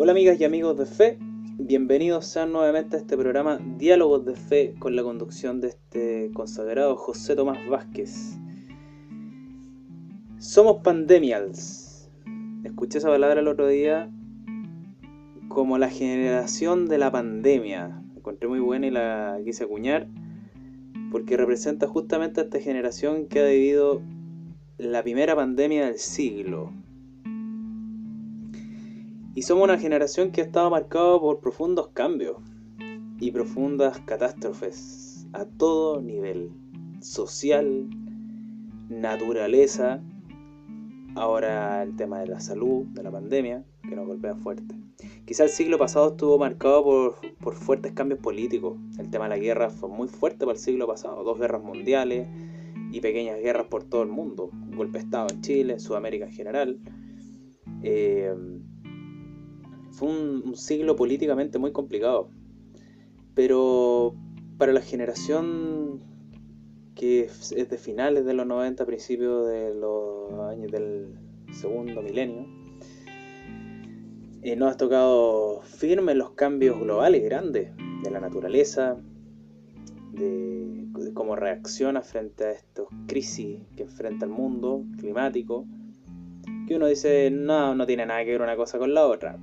Hola amigas y amigos de fe, bienvenidos sean nuevamente a este programa Diálogos de Fe con la conducción de este consagrado José Tomás Vázquez. Somos pandemials. Escuché esa palabra el otro día como la generación de la pandemia. La encontré muy buena y la quise acuñar porque representa justamente a esta generación que ha vivido la primera pandemia del siglo. Y somos una generación que ha estado marcada por profundos cambios y profundas catástrofes a todo nivel, social, naturaleza, ahora el tema de la salud, de la pandemia, que nos golpea fuerte. Quizá el siglo pasado estuvo marcado por, por, fuertes cambios políticos. El tema de la guerra fue muy fuerte para el siglo pasado. Dos guerras mundiales y pequeñas guerras por todo el mundo. Un golpe de Estado en Chile, Sudamérica en general. Eh, fue un, siglo políticamente muy complicado. Pero para la generación que es de finales de los 90, principios de los años del segundo milenio, eh, nos ha tocado firme los cambios globales grandes de la naturaleza, de, de, cómo reacciona frente a estas crisis que enfrenta el mundo climático, que uno dice, no, no tiene nada que ver una cosa con la otra.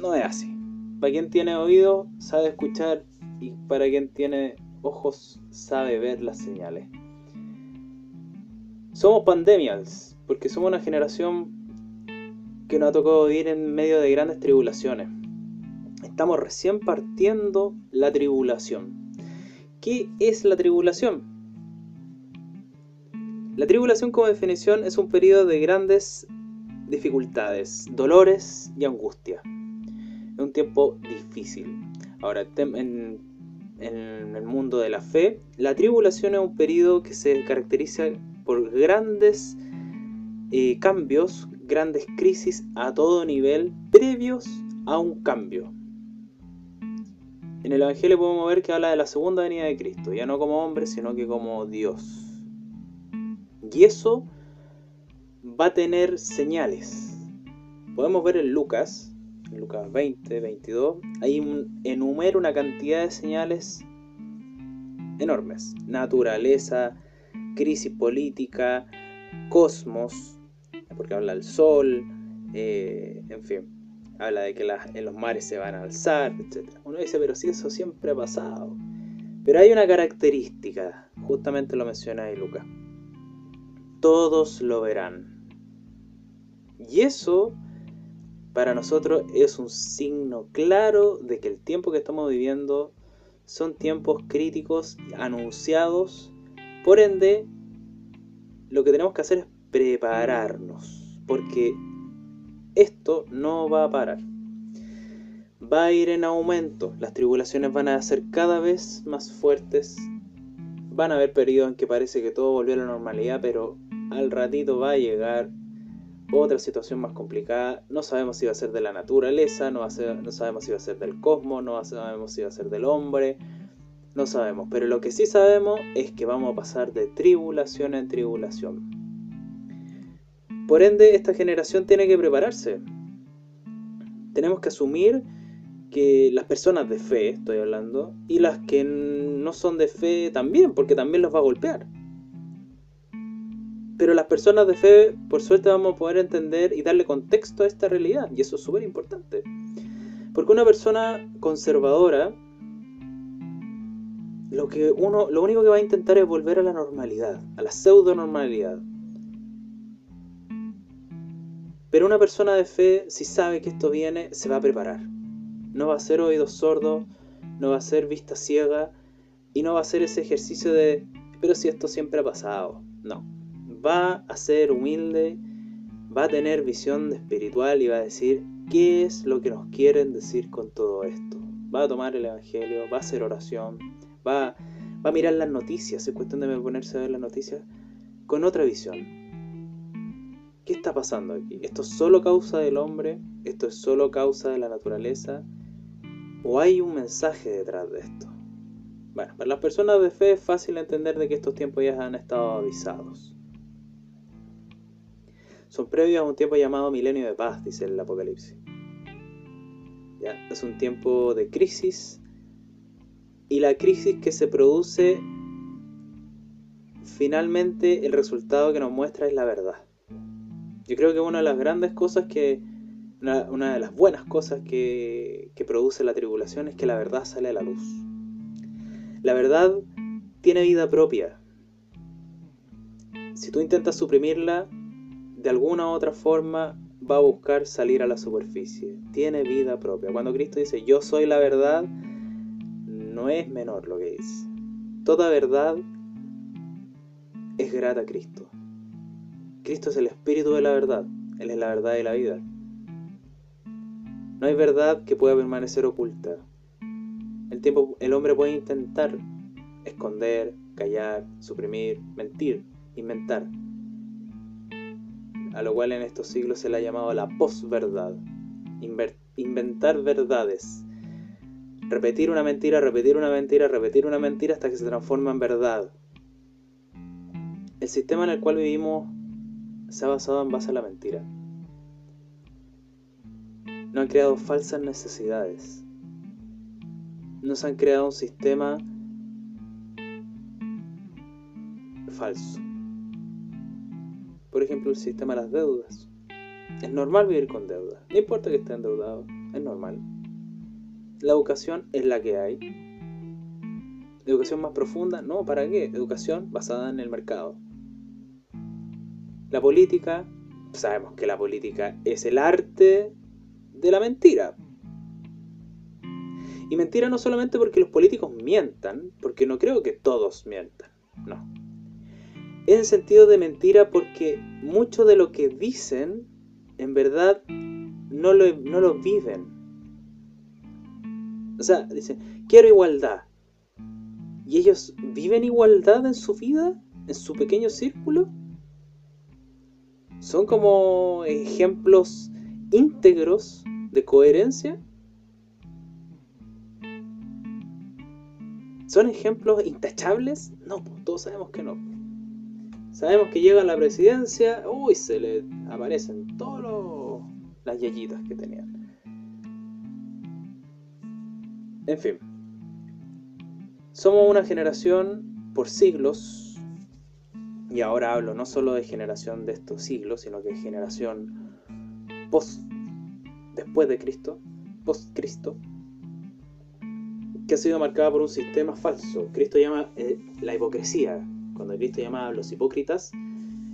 No es así. Para quien tiene oído, sabe escuchar y para quien tiene ojos, sabe ver las señales. Somos pandemias, porque somos una generación que nos ha tocado vivir en medio de grandes tribulaciones. Estamos recién partiendo la tribulación. ¿Qué es la tribulación? La tribulación como definición es un periodo de grandes dificultades, dolores y angustia. Es un tiempo difícil. Ahora, en, en el mundo de la fe, la tribulación es un periodo que se caracteriza por grandes eh, cambios, grandes crisis a todo nivel previos a un cambio. En el Evangelio podemos ver que habla de la segunda venida de Cristo, ya no como hombre, sino que como Dios. Y eso va a tener señales. Podemos ver en Lucas, Lucas 20, 22, ahí enumera una cantidad de señales enormes. Naturaleza, crisis política, cosmos, porque habla del sol, eh, en fin, habla de que en los mares se van a alzar, etc. Uno dice, pero si eso siempre ha pasado. Pero hay una característica, justamente lo menciona ahí Lucas. Todos lo verán. Y eso para nosotros es un signo claro de que el tiempo que estamos viviendo son tiempos críticos anunciados. Por ende, lo que tenemos que hacer es prepararnos, porque esto no va a parar. Va a ir en aumento, las tribulaciones van a ser cada vez más fuertes, van a haber periodos en que parece que todo volvió a la normalidad, pero al ratito va a llegar otra situación más complicada. No sabemos si va a ser de la naturaleza, no, sabemos si va a ser del cosmos, no sabemos si va a ser del hombre, no sabemos. Pero lo que sí sabemos es que vamos a pasar de tribulación en tribulación. Por ende, esta generación tiene que prepararse. Tenemos que asumir que las personas de fe, estoy hablando, y las que no son de fe también, porque también los va a golpear. Pero las personas de fe, por suerte, vamos a poder entender y darle contexto a esta realidad, y eso es súper importante. Porque una persona conservadora, lo, que uno, lo único que va a intentar es volver a la normalidad, a la pseudo normalidad. Pero una persona de fe, si sabe que esto viene, se va a preparar. No va a ser oídos sordos, no va a ser vista ciega y no va a ser ese ejercicio de, pero si esto siempre ha pasado. No. Va a ser humilde, va a tener visión espiritual y va a decir qué es lo que nos quieren decir con todo esto. Va a tomar el Evangelio, va a hacer oración, va, va a mirar las noticias, es cuestión de ponerse a ver las noticias con otra visión ¿Qué está pasando aquí? ¿Esto es solo causa del hombre? ¿Esto es solo causa de la naturaleza? ¿O hay un mensaje detrás de esto? Bueno, para las personas de fe es fácil entender de que estos tiempos ya han estado avisados. Son previos a un tiempo llamado milenio de paz, dice el Apocalipsis. Es un tiempo de crisis y la crisis que se produce finalmente el resultado que nos muestra es la verdad. Yo creo que una de las grandes cosas que, una, de las buenas cosas que, que produce la tribulación es que la verdad sale a la luz. La verdad tiene vida propia. Si tú intentas suprimirla, de alguna u otra forma va a buscar salir a la superficie. Tiene vida propia. Cuando Cristo dice yo soy la verdad, no es menor lo que dice. Toda verdad es grata a Cristo. Cristo es el espíritu de la verdad. Él es la verdad de la vida. No hay verdad que pueda permanecer oculta. El, tiempo, el hombre puede intentar esconder, callar, suprimir, mentir, inventar. A lo cual en estos siglos se le ha llamado la posverdad. Inventar verdades. Repetir una mentira, repetir una mentira, repetir una mentira hasta que se transforma en verdad. El sistema en el cual vivimos se ha basado en base a la mentira. No han creado falsas necesidades. Nos han creado un sistema falso. Por ejemplo, el sistema de las deudas. Es normal vivir con deudas. No importa que esté endeudado, es normal. La educación es la que hay. Educación más profunda, no, ¿para qué? Educación basada en el mercado. La política, sabemos que la política es el arte de la mentira. Y mentira no solamente porque los políticos mientan, porque no creo que todos mientan, no. En sentido de mentira porque mucho de lo que dicen, en verdad, no lo, no lo viven. O sea, dicen, quiero igualdad. ¿Y ellos viven igualdad en su vida? ¿En su pequeño círculo? son como ejemplos íntegros de coherencia. ¿Son ejemplos intachables? No, todos sabemos que no. Sabemos que llega la presidencia, uy, se le aparecen todas las yayitas que tenían. En fin, somos una generación por siglos y ahora hablo no solo de generación de estos siglos, sino que generación post, después de Cristo, post Cristo, que ha sido marcada por un sistema falso. Cristo llama eh, la hipocresía. Cuando Cristo llama a los hipócritas,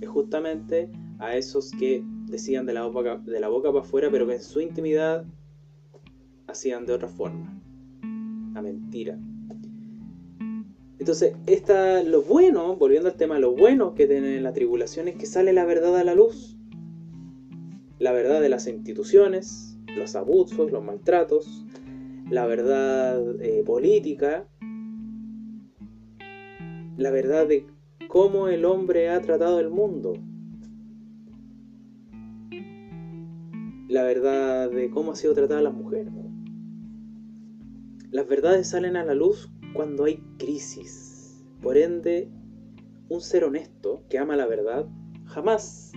es justamente a esos que decían de la boca, de la boca para afuera, pero que en su intimidad hacían de otra forma. La mentira. Entonces, esta, lo bueno, volviendo al tema, lo bueno que tiene la tribulación es que sale la verdad a la luz. La verdad de las instituciones, los abusos, los maltratos, la verdad eh, política, la verdad de cómo el hombre ha tratado el mundo, la verdad de cómo ha sido tratada la mujer. Las verdades salen a la luz cuando hay crisis. Por ende, un ser honesto que ama la verdad jamás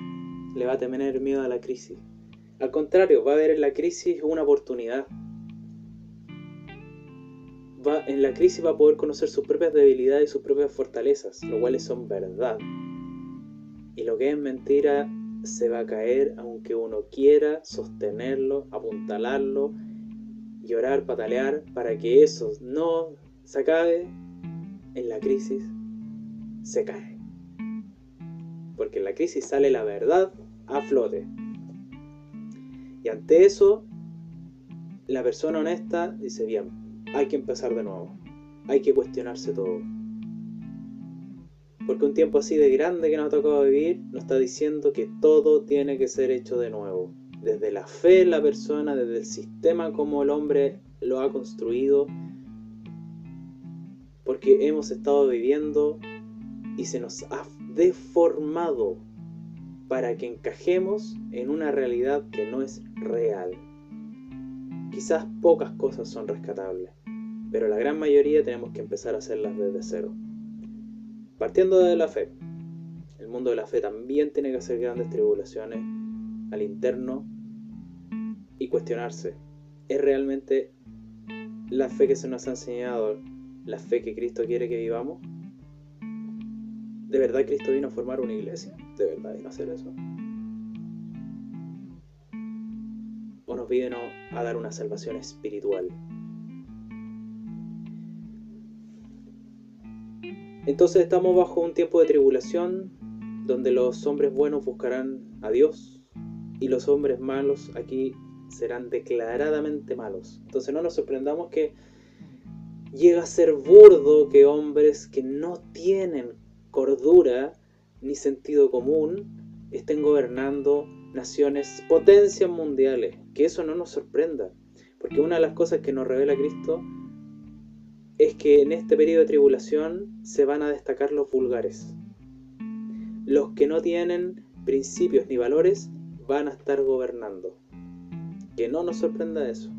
le va a tener miedo a la crisis. Al contrario, va a ver en la crisis una oportunidad. En la crisis va a poder conocer sus propias debilidades y sus propias fortalezas, lo cuales son verdad. Y lo que es mentira se va a caer aunque uno quiera sostenerlo, apuntalarlo, llorar, patalear, para que eso no se acabe, en la crisis se cae. Porque en la crisis sale la verdad a flote. Y ante eso, la persona honesta dice, bien, hay que empezar de nuevo. Hay que cuestionarse todo. Porque un tiempo así de grande que nos ha tocado vivir nos está diciendo que todo tiene que ser hecho de nuevo. Desde la fe en la persona, desde el sistema como el hombre lo ha construido, porque hemos estado viviendo y se nos ha deformado para que encajemos en una realidad que no es real. Quizás pocas cosas son rescatables, pero la gran mayoría tenemos que empezar a hacerlas desde cero. Partiendo de la fe, el mundo de la fe también tiene que hacer grandes tribulaciones al interno y cuestionarse ¿Es realmente la fe que se nos ha enseñado, la fe que Cristo quiere que vivamos? ¿De verdad Cristo vino a formar una iglesia? ¿De verdad vino a hacer eso? Nos vino a dar una salvación espiritual? Entonces estamos bajo un tiempo de tribulación donde los hombres buenos buscarán a Dios y los hombres malos aquí serán declaradamente malos. Entonces no nos sorprendamos que llega a ser burdo que hombres que no tienen cordura ni sentido común estén gobernando naciones, potencias mundiales. Que eso no nos sorprenda. Porque una de las cosas que nos revela Cristo es que en este periodo de tribulación se van a destacar los vulgares. Los que no tienen principios ni valores van a estar gobernando. Que no nos sorprenda eso.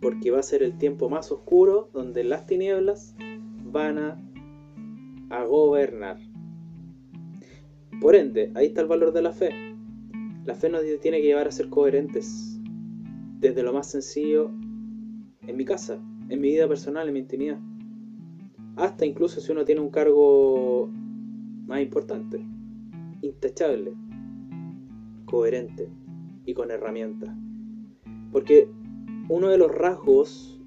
Porque va a ser el tiempo más oscuro donde las tinieblas van a, a gobernar. Por ende, ahí está el valor de la fe. La fe nos tiene que llevar a ser coherentes. Desde lo más sencillo en mi casa, en mi vida personal, en mi intimidad. Hasta incluso si uno tiene un cargo más importante, intachable, coherente y con herramientas. Porque uno de los rasgos,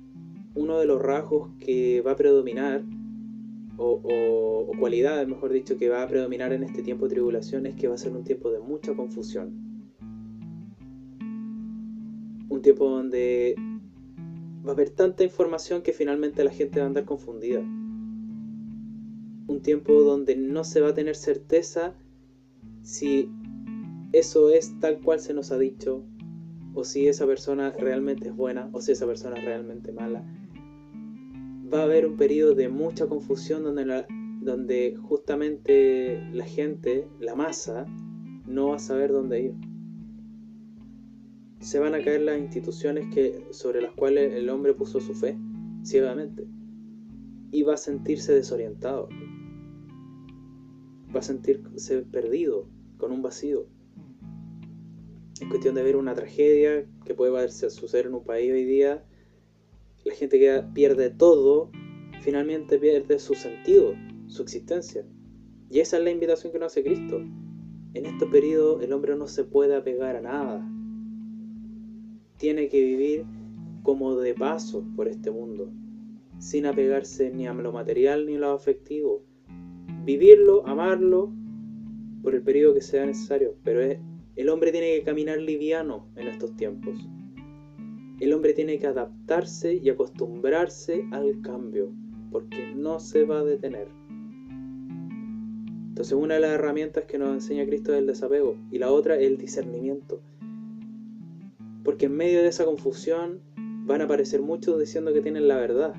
uno de los rasgos que va a predominar, o, cualidades, mejor dicho, que va a predominar en este tiempo de tribulación es que va a ser un tiempo de mucha confusión. Tiempo donde va a haber tanta información que finalmente la gente va a andar confundida. Un tiempo donde no se va a tener certeza si eso es tal cual se nos ha dicho, o si esa persona realmente es buena, o si esa persona es realmente mala. Va a haber un periodo de mucha confusión donde, donde justamente la gente, la masa, no va a saber dónde ir se van a caer las instituciones que, sobre las cuales el hombre puso su fe ciegamente. Y va a sentirse desorientado. Va a sentirse perdido, con un vacío. Es cuestión de ver una tragedia que puede suceder en un país hoy día. La gente que pierde todo, finalmente pierde su sentido, su existencia. Y esa es la invitación que nos hace Cristo. En este periodo el hombre no se puede apegar a nada, tiene que vivir como de paso por este mundo, sin apegarse ni a lo material ni a lo afectivo. Vivirlo, amarlo, por el periodo que sea necesario, pero el hombre tiene que caminar liviano en estos tiempos. El hombre tiene que adaptarse y acostumbrarse al cambio, porque no se va a detener. Entonces una de las herramientas que nos enseña Cristo es el desapego y la otra es el discernimiento. Porque en medio de esa confusión van a aparecer muchos diciendo que tienen la verdad,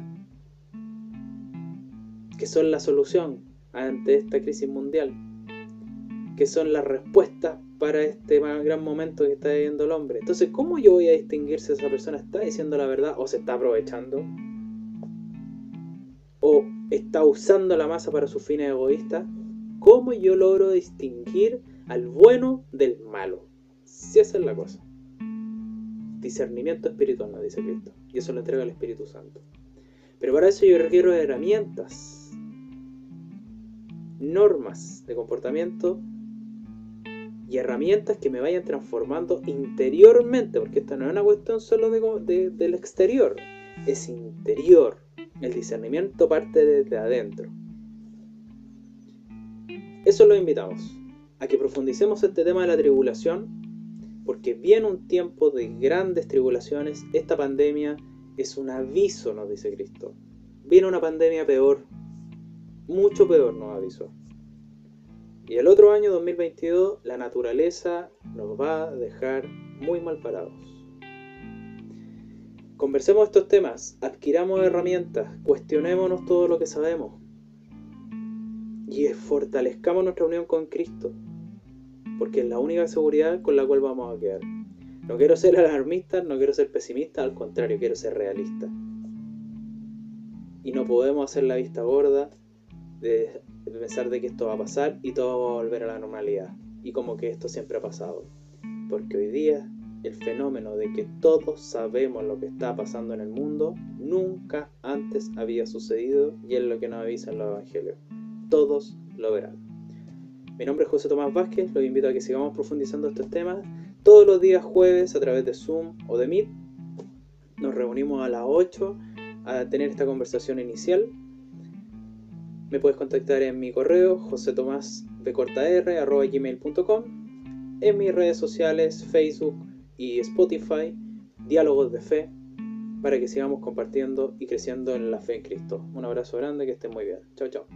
que son la solución ante esta crisis mundial, que son las respuestas para este gran momento que está viviendo el hombre. Entonces, ¿cómo yo voy a distinguir si esa persona está diciendo la verdad o se está aprovechando? ¿O está usando la masa para sus fines egoístas? ¿Cómo yo logro distinguir al bueno del malo? Si esa es la cosa discernimiento espiritual, nos dice Cristo. Y eso lo entrega el Espíritu Santo. Pero para eso yo requiero herramientas, normas de comportamiento y herramientas que me vayan transformando interiormente, porque esta no es una cuestión solo de, del exterior, es interior. El discernimiento parte desde adentro. Eso lo invitamos, a que profundicemos este tema de la tribulación porque viene un tiempo de grandes tribulaciones, esta pandemia es un aviso, nos dice Cristo. Viene una pandemia peor, mucho peor nos avisó. Y el otro año, 2022, la naturaleza nos va a dejar muy mal parados. Conversemos estos temas, adquiramos herramientas, cuestionémonos todo lo que sabemos y fortalezcamos nuestra unión con Cristo porque es la única seguridad con la cual vamos a quedar. No quiero ser alarmista, no quiero ser pesimista, al contrario, quiero ser realista. Y no podemos hacer la vista gorda de, pensar de que esto va a pasar y todo va a volver a la normalidad. Y como que esto siempre ha pasado. Porque hoy día el fenómeno de que todos sabemos lo que está pasando en el mundo nunca antes había sucedido y es lo que nos avisan los evangelios. Todos lo verán. Mi nombre es José Tomás Vázquez, los invito a que sigamos profundizando estos temas todos los días jueves a través de Zoom o de Meet. Nos reunimos a las 8 a tener esta conversación inicial. Me puedes contactar en mi correo gmail.com en mis redes sociales Facebook y Spotify, Diálogos de Fe, para que sigamos compartiendo y creciendo en la fe en Cristo. Un abrazo grande, que estén muy bien. Chao, chao.